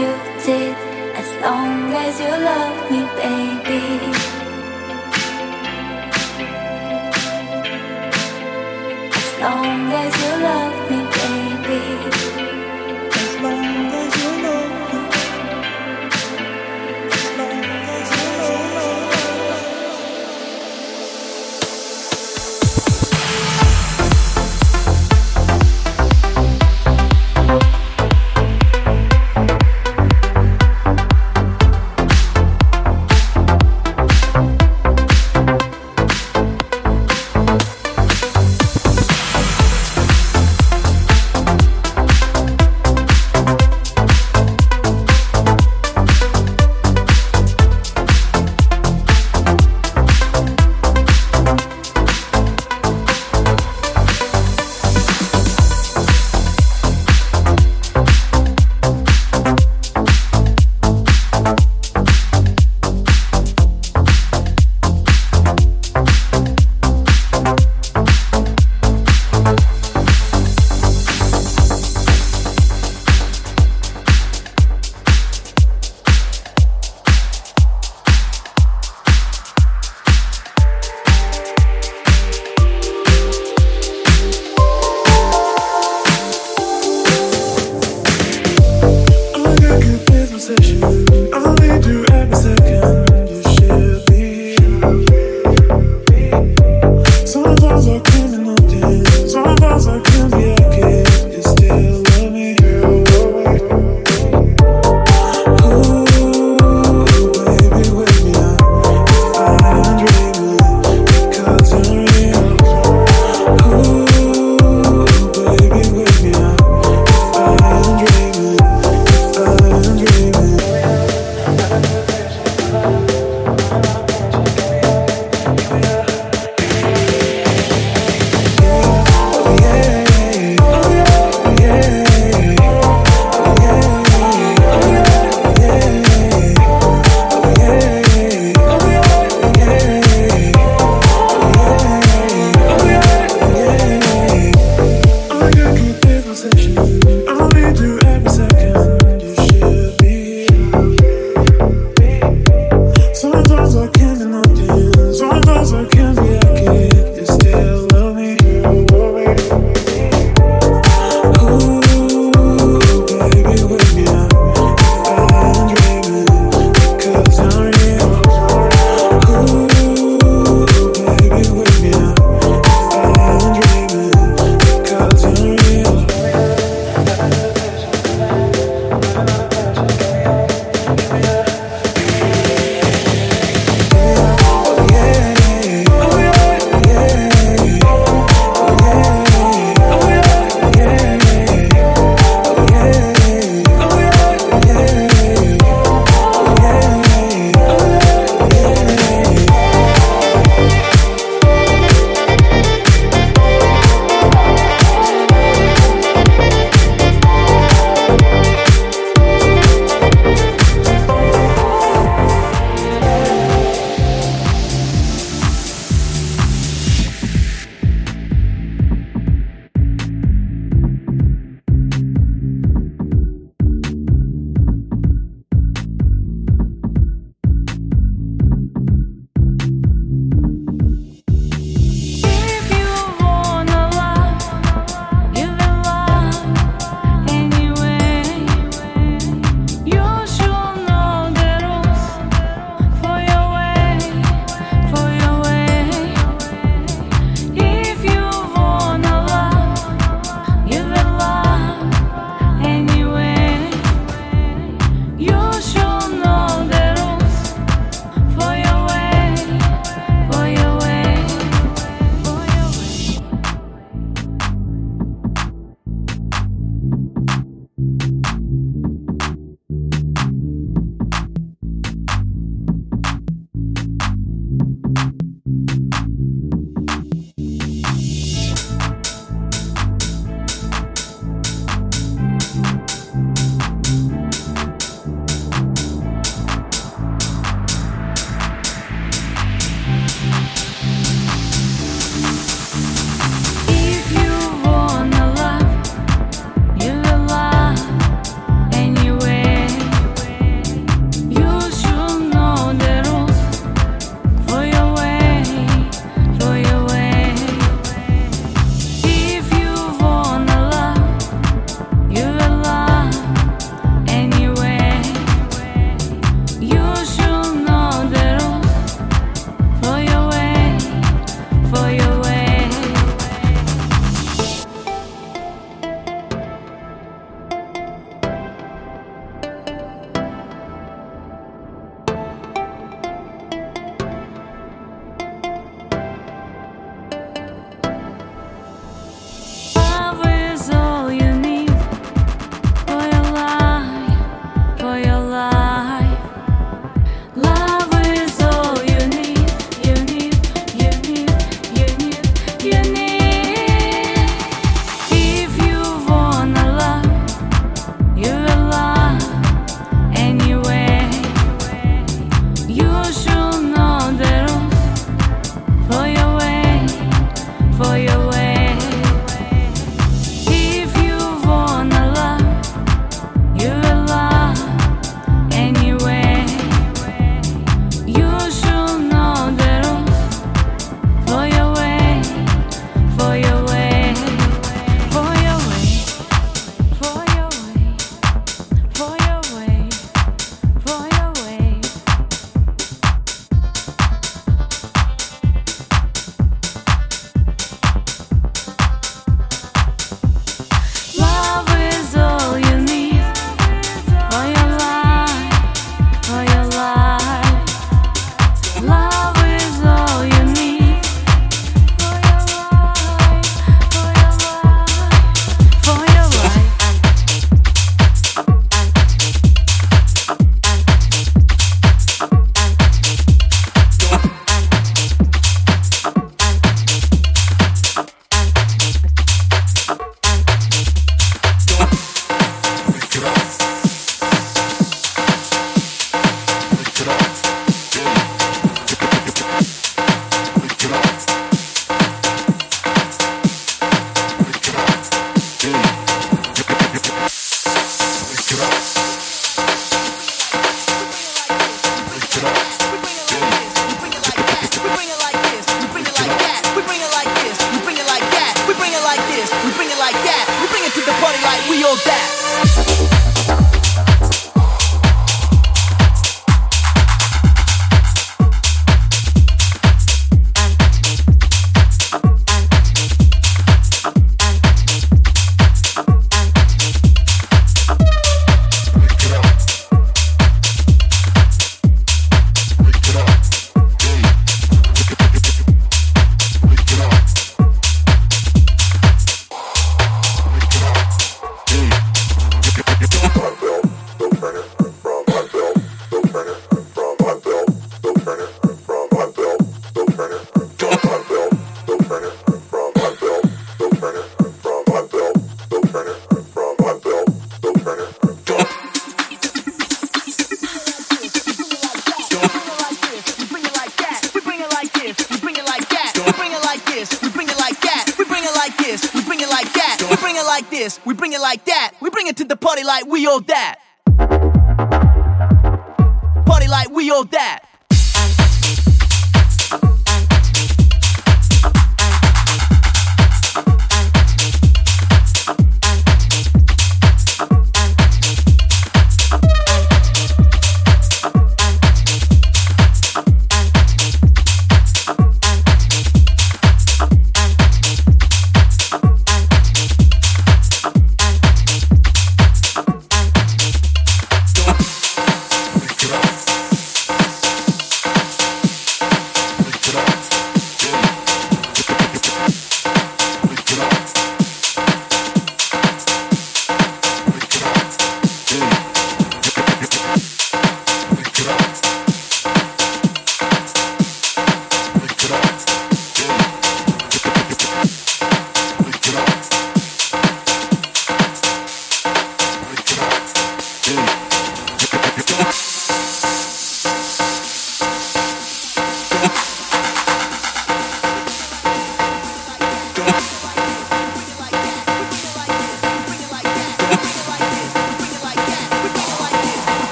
you did. As long as you love me, baby. As long as you